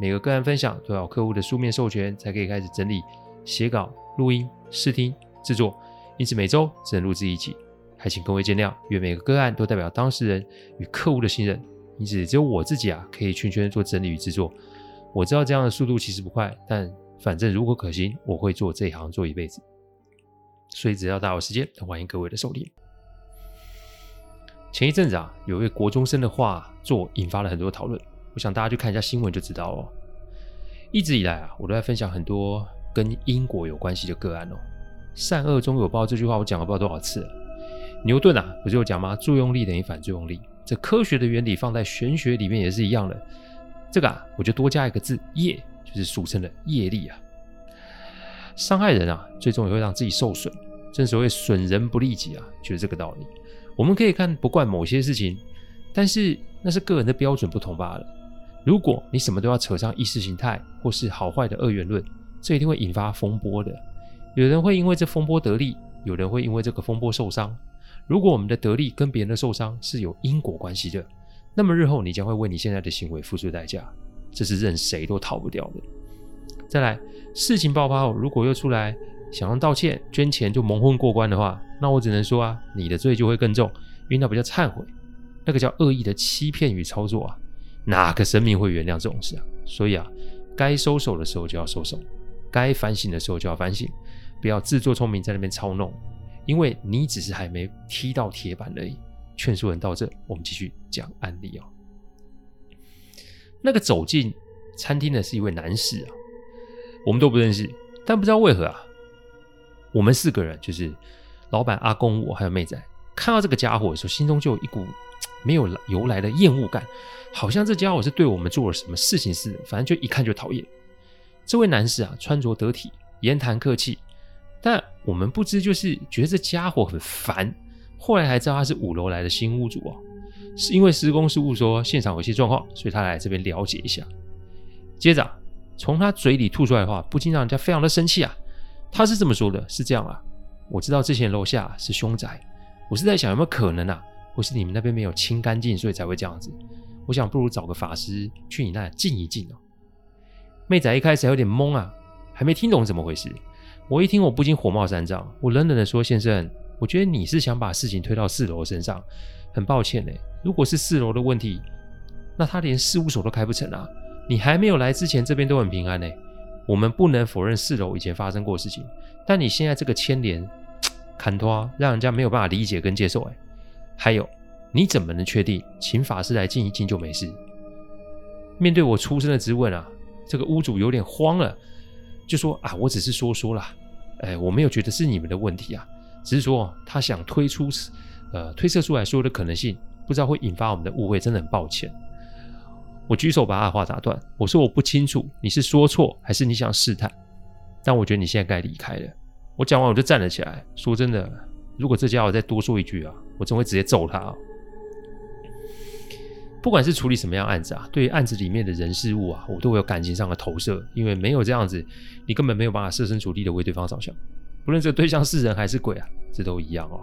每个个案分享都要客户的书面授权才可以开始整理、写稿、录音、试听、制作，因此每周只能录制一集，还请各位见谅。因为每个个案都代表当事人与客户的信任。因此，只有我自己啊，可以全权做整理与制作。我知道这样的速度其实不快，但反正如果可行，我会做这一行做一辈子。所以，只要大家有时间，欢迎各位的收听。前一阵子啊，有位国中生的画作引发了很多讨论，想大家去看一下新闻就知道哦。一直以来啊，我都在分享很多跟因果有关系的个案哦。善恶终有报这句话，我讲了不知道多少次了。牛顿啊，不是有讲吗？作用力等于反作用力。这科学的原理放在玄学里面也是一样的。这个啊，我就多加一个字“业”，就是俗称的业力啊。伤害人啊，最终也会让自己受损。正所谓损人不利己啊，就是这个道理。我们可以看不惯某些事情，但是那是个人的标准不同罢了。如果你什么都要扯上意识形态或是好坏的二元论，这一定会引发风波的。有人会因为这风波得利，有人会因为这个风波受伤。如果我们的得利跟别人的受伤是有因果关系的，那么日后你将会为你现在的行为付出代价，这是任谁都逃不掉的。再来，事情爆发后，如果又出来想要道歉、捐钱就蒙混过关的话，那我只能说啊，你的罪就会更重，因为那不叫忏悔，那个叫恶意的欺骗与操作啊，哪个神明会原谅这种事啊？所以啊，该收手的时候就要收手，该反省的时候就要反省，不要自作聪明在那边操弄。因为你只是还没踢到铁板而已。劝说人到这，我们继续讲案例哦。那个走进餐厅的是一位男士啊，我们都不认识，但不知道为何啊，我们四个人就是老板、阿公、我还有妹仔，看到这个家伙的时候，心中就有一股没有由来的厌恶感，好像这家伙是对我们做了什么事情似的。反正就一看就讨厌。这位男士啊，穿着得体，言谈客气。但我们不知，就是觉得这家伙很烦。后来才知道他是五楼来的新屋主哦，是因为施工事务说现场有些状况，所以他来这边了解一下。接着从他嘴里吐出来的话，不禁让人家非常的生气啊。他是这么说的：是这样啊，我知道之前楼下是凶宅，我是在想有没有可能啊，或是你们那边没有清干净，所以才会这样子。我想不如找个法师去你那里静一静哦。妹仔一开始还有点懵啊，还没听懂怎么回事。我一听，我不禁火冒三丈。我冷冷的说：“先生，我觉得你是想把事情推到四楼身上。很抱歉呢，如果是四楼的问题，那他连事务所都开不成啊。你还没有来之前，这边都很平安呢。我们不能否认四楼以前发生过事情，但你现在这个牵连，砍拖，让人家没有办法理解跟接受。哎，还有，你怎么能确定请法师来静一静就没事？面对我出声的质问啊，这个屋主有点慌了。”就说啊，我只是说说啦，哎，我没有觉得是你们的问题啊，只是说他想推出，呃，推测出来所有的可能性，不知道会引发我们的误会，真的很抱歉。我举手把他的话打断，我说我不清楚你是说错还是你想试探，但我觉得你现在该离开了。我讲完我就站了起来，说真的，如果这家伙再多说一句啊，我真会直接揍他啊。不管是处理什么样案子啊，对于案子里面的人事物啊，我都会有感情上的投射，因为没有这样子，你根本没有办法设身处地的为对方着想。不论这个对象是人还是鬼啊，这都一样哦。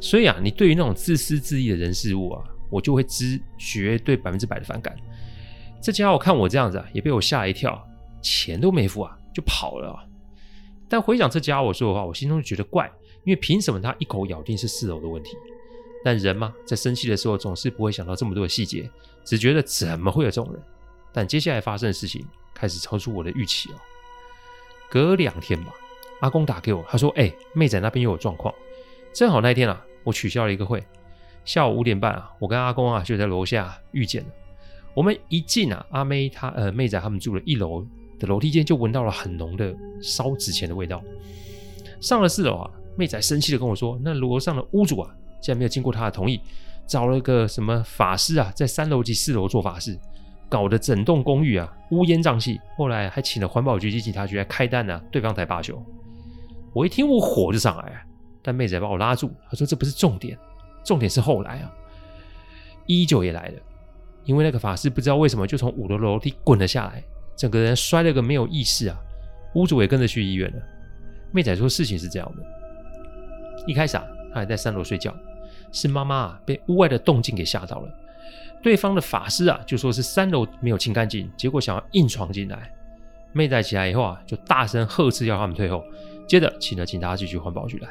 所以啊，你对于那种自私自利的人事物啊，我就会知绝对百分之百的反感。这家伙看我这样子啊，也被我吓一跳，钱都没付啊，就跑了。但回想这家伙说的话，我心中就觉得怪，因为凭什么他一口咬定是四楼的问题？但人嘛，在生气的时候总是不会想到这么多的细节，只觉得怎么会有这种人？但接下来发生的事情开始超出我的预期哦。隔两天吧，阿公打给我，他说：“哎、妹仔那边又有状况。”正好那天啊，我取消了一个会。下午五点半啊，我跟阿公啊就在楼下遇见了。我们一进啊，阿妹她呃妹仔他们住了一楼的楼梯间，就闻到了很浓的烧纸钱的味道。上了四楼啊，妹仔生气的跟我说：“那楼上的屋主啊。”竟然没有经过他的同意，找了个什么法师啊，在三楼及四楼做法事，搞得整栋公寓啊乌烟瘴气。后来还请了环保局及警察局来开单呢、啊，对方才罢休。我一听我火就上来了，但妹仔把我拉住，她说这不是重点，重点是后来啊，依旧也来了，因为那个法师不知道为什么就从五楼楼梯滚了下来，整个人摔了个没有意识啊。屋主也跟着去医院了。妹仔说事情是这样的，一开始啊，他还在三楼睡觉，是妈妈啊被屋外的动静给吓到了。对方的法师啊就说是三楼没有清干净，结果想要硬闯进来。妹仔起来以后啊，就大声呵斥要他们退后，接着请了警察局去环保局来。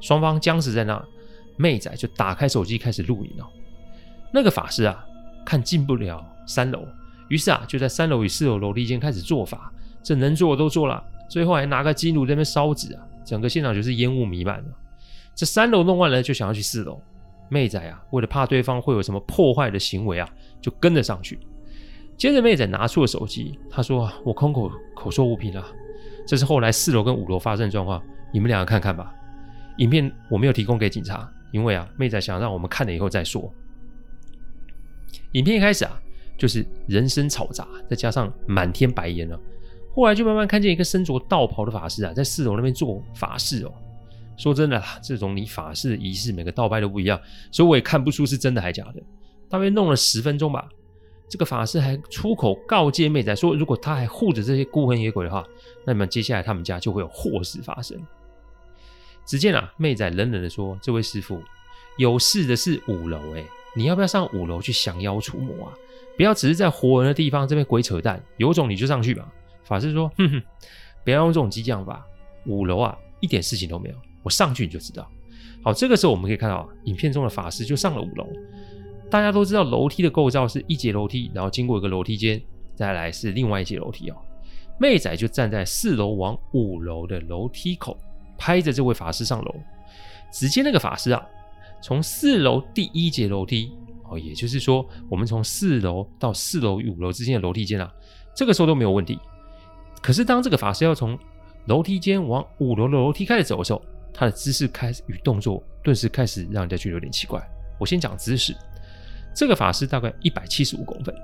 双方僵持在那，妹仔就打开手机开始录影了。那个法师啊看进不了三楼，于是啊就在三楼与四楼楼梯间开始做法，这能做的都做了。最后还拿个金炉在那边烧纸啊，整个现场就是烟雾弥漫了。这三楼弄完了，就想要去四楼。妹仔啊，为了怕对方会有什么破坏的行为啊，就跟着上去。接着妹仔拿出了手机，她说：“我空口口说无凭了，这是后来四楼跟五楼发生的状况，你们两个看看吧。”影片我没有提供给警察，因为啊，妹仔想让我们看了以后再说。影片一开始啊，就是人声嘈杂，再加上满天白烟了。后来就慢慢看见一个身着道袍的法师啊，在四楼那边做法事哦。说真的啦，这种你法事仪式，每个道派都不一样，所以我也看不出是真的还是假的。大约弄了十分钟吧，这个法师还出口告诫妹仔说，如果他还护着这些孤魂野鬼的话，那么接下来他们家就会有祸事发生。只见啊，妹仔冷冷的说：“这位师傅，有事的是五楼诶，你要不要上五楼去降妖除魔啊？不要只是在活人的地方这边鬼扯淡，有种你就上去吧。”法师说：“哼哼，不要用这种激将法。五楼啊，一点事情都没有。我上去你就知道。好，这个时候我们可以看到，影片中的法师就上了五楼。大家都知道楼梯的构造是一节楼梯，然后经过一个楼梯间，再来是另外一节楼梯哦。妹仔就站在四楼往五楼的楼梯口，拍着这位法师上楼。只见那个法师啊，从四楼第一节楼梯哦，也就是说，我们从四楼到四楼与五楼之间的楼梯间啊，这个时候都没有问题。”可是，当这个法师要从楼梯间往五楼的楼梯开始走的时候，他的姿势开始与动作顿时开始让人家觉得有点奇怪。我先讲姿势，这个法师大概一百七十五公分，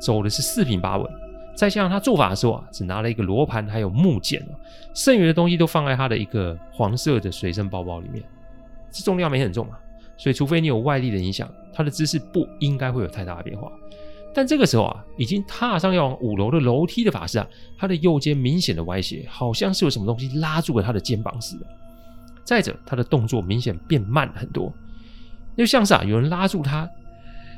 走的是四平八稳。再加上他做法的时候啊，只拿了一个罗盘还有木剑哦，剩余的东西都放在他的一个黄色的随身包包里面。这重量没很重啊，所以除非你有外力的影响，他的姿势不应该会有太大的变化。但这个时候啊，已经踏上要往五楼的楼梯的法师啊，他的右肩明显的歪斜，好像是有什么东西拉住了他的肩膀似的。再者，他的动作明显变慢很多，又像是啊有人拉住他，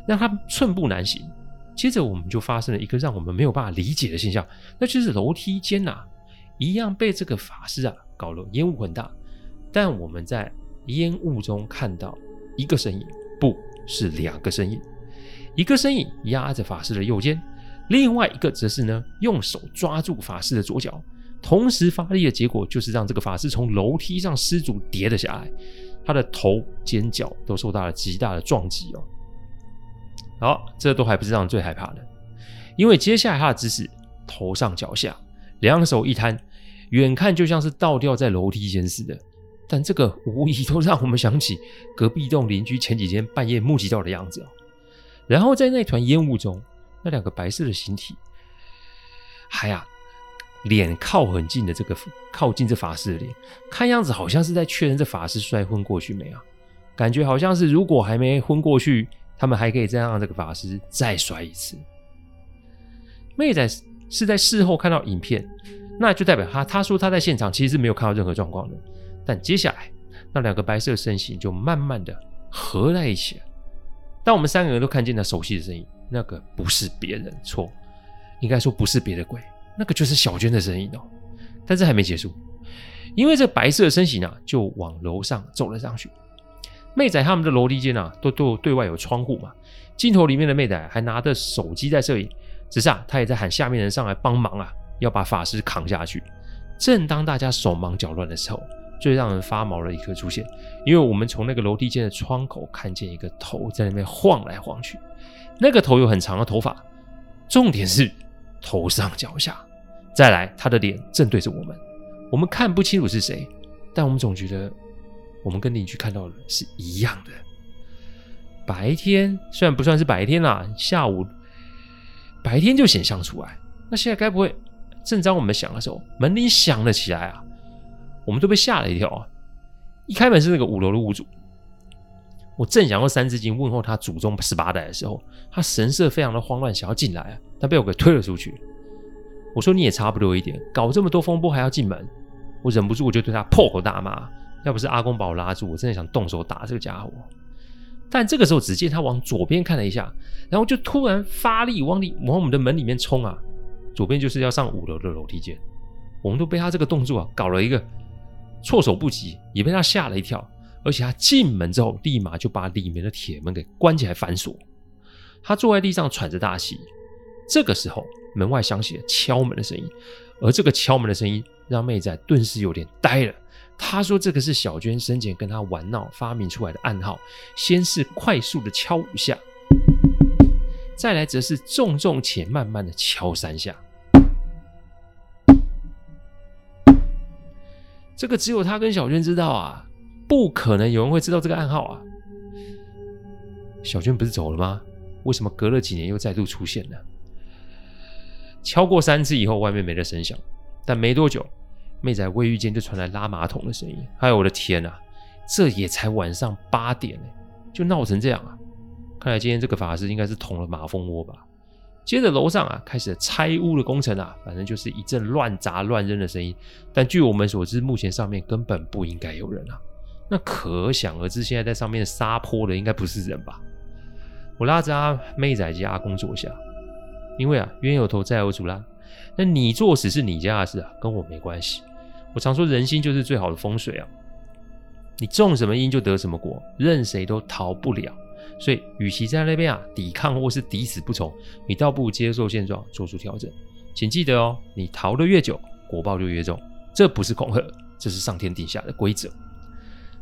让他寸步难行。接着，我们就发生了一个让我们没有办法理解的现象，那就是楼梯间呐、一样被这个法师啊搞了烟雾很大，但我们在烟雾中看到一个身影，不是两个身影。一个身影压着法师的右肩，另外一个则是呢用手抓住法师的左脚，同时发力的结果就是让这个法师从楼梯上失足跌了下来，他的头、肩、脚都受到了极大的撞击哦。好，这都还不是让人最害怕的，因为接下来他的姿势头上脚下，两手一摊，远看就像是倒吊在楼梯间似的，但这个无疑都让我们想起隔壁栋邻居前几天半夜目击到的样子哦。然后在那团烟雾中，那两个白色的形体，还啊，脸靠很近的这个靠近这法师的脸，看样子好像是在确认这法师摔昏过去没啊？感觉好像是如果还没昏过去，他们还可以再让这个法师再摔一次。妹仔是在事后看到影片，那就代表他他说他在现场其实是没有看到任何状况的。但接下来那两个白色身形就慢慢的合在一起了。当我们三个人都看见了熟悉的身影，那个不是别人，错，应该说不是别的鬼，那个就是小娟的身影哦。但是还没结束，因为这白色的身形啊，就往楼上走了上去。妹仔他们的楼梯间啊，都都对外有窗户嘛，镜头里面的妹仔还拿着手机在摄影，只是啊，他也在喊下面人上来帮忙啊，要把法师扛下去。正当大家手忙脚乱的时候，最让人发毛的一刻出现，因为我们从那个楼梯间的窗口看见一个头在那边晃来晃去，那个头有很长的头发，重点是头上脚下。再来，他的脸正对着我们，我们看不清楚是谁，但我们总觉得我们跟邻居看到的是一样的。白天虽然不算是白天啦，下午白天就显像出来，那现在该不会正当我们想的时候，门铃响了起来啊？我们都被吓了一跳啊！一开门是那个五楼的屋主，我正想用三字经问候他祖宗十八代的时候，他神色非常的慌乱，想要进来啊，但被我给推了出去。我说你也差不多一点，搞这么多风波还要进门，我忍不住我就对他破口大骂。要不是阿公把我拉住，我真的想动手打这个家伙。但这个时候，只见他往左边看了一下，然后就突然发力往里往我们的门里面冲啊！左边就是要上五楼的楼梯间，我们都被他这个动作啊搞了一个措手不及，也被他吓了一跳。而且他进门之后，立马就把里面的铁门给关起来反锁。他坐在地上喘着大气。这个时候，门外响起了敲门的声音，而这个敲门的声音让妹仔顿时有点呆了。他说：“这个是小娟生前跟他玩闹发明出来的暗号，先是快速的敲五下，再来则是重重且慢慢的敲三下。这个只有他跟小娟知道啊，不可能有人会知道这个暗号啊。小娟不是走了吗？为什么隔了几年又再度出现呢？敲过三次以后，外面没了声响，但没多久。”妹仔卫浴间就传来拉马桶的声音，哎呦我的天呐、啊，这也才晚上八点就闹成这样啊！看来今天这个法师应该是捅了马蜂窝吧？接着楼上啊开始拆屋的工程啊，反正就是一阵乱砸乱扔的声音。但据我们所知，目前上面根本不应该有人啊。那可想而知，现在在上面撒泼的应该不是人吧？我拉着阿妹仔及阿公坐下，因为啊冤有头债有主啦。那你作死是你家的事啊，跟我没关系。我常说人心就是最好的风水啊，你种什么因就得什么果，任谁都逃不了。所以，与其在那边啊抵抗或是抵死不从，你倒不如接受现状，做出调整。请记得哦，你逃得越久，果报就越重。这不是恐吓，这是上天定下的规则。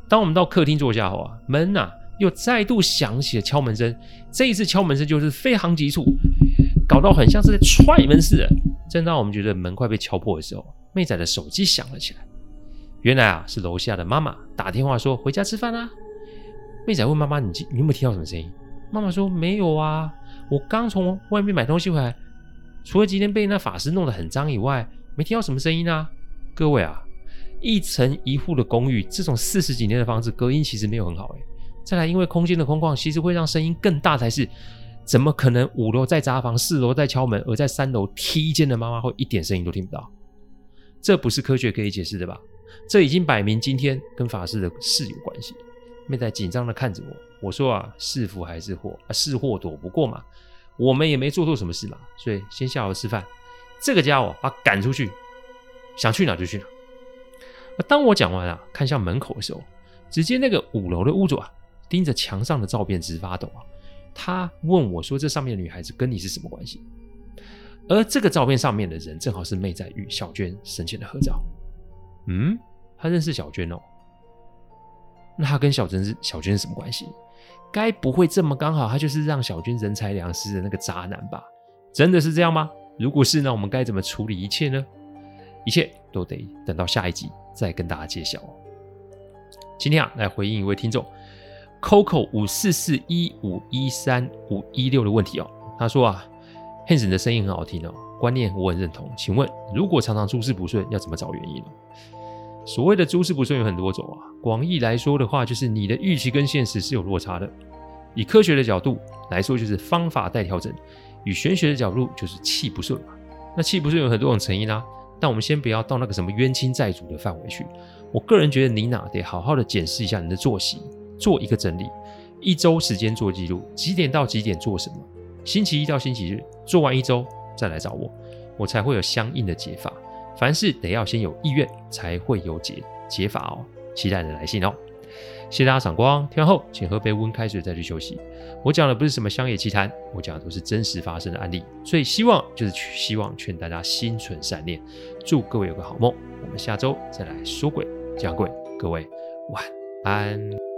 当我们到客厅坐下后啊，门呐、又再度响起了敲门声。这一次敲门声就是非常急促，搞到很像是在踹门似的。正当我们觉得门快被敲破的时候，妹仔的手机响了起来，原来啊是楼下的妈妈打电话说回家吃饭啦、啊。妹仔问妈妈：“你你有没有听到什么声音？”妈妈说：“没有啊，我刚从外面买东西回来，除了今天被那法师弄得很脏以外，没听到什么声音啊。”各位啊，一层一户的公寓，这种四十几年的房子，隔音其实没有很好哎。再来，因为空间的空旷，其实会让声音更大才是。怎么可能五楼在砸房，四楼在敲门，而在三楼梯间的妈妈会一点声音都听不到？这不是科学可以解释的吧？这已经摆明今天跟法师的事有关系。妹仔紧张的看着我，我说啊，是福还是祸啊？是祸躲不过嘛。我们也没做错什么事嘛，所以先下楼吃饭。这个家伙把赶出去，想去哪就去哪。当我讲完啊，看向门口的时候，只见那个五楼的屋主啊，盯着墙上的照片直发抖啊。他问我说：“这上面的女孩子跟你是什么关系？”而这个照片上面的人正好是妹仔与小娟生前的合照。嗯，他认识小娟哦。那他跟小珍是小娟是什么关系？该不会这么刚好，他就是让小娟人财两失的那个渣男吧？真的是这样吗？如果是，那我们该怎么处理一切呢？一切都得等到下一集再跟大家揭晓。今天啊，来回应一位听众 Coco 五四四一五一三五一六的问题哦。他说啊。Hans 的声音很好听哦，观念我很认同。请问，如果常常诸事不顺，要怎么找原因呢？所谓的诸事不顺有很多种啊，广义来说的话，就是你的预期跟现实是有落差的。以科学的角度来说，就是方法待调整；与玄学的角度，就是气不顺嘛。那气不顺有很多种成因啊，但我们先不要到那个什么冤亲债主的范围去。我个人觉得，你呐得好好的检视一下你的作息，做一个整理，一周时间做记录，几点到几点做什么。星期一到星期日做完一周再来找我，我才会有相应的解法。凡事得要先有意愿，才会有解解法哦。期待你的来信哦。谢谢大家赏光，听完后请喝杯温开水再去休息。我讲的不是什么乡野奇谈，我讲的都是真实发生的案例。所以希望就是希望劝大家心存善念，祝各位有个好梦。我们下周再来说鬼讲鬼，各位晚安。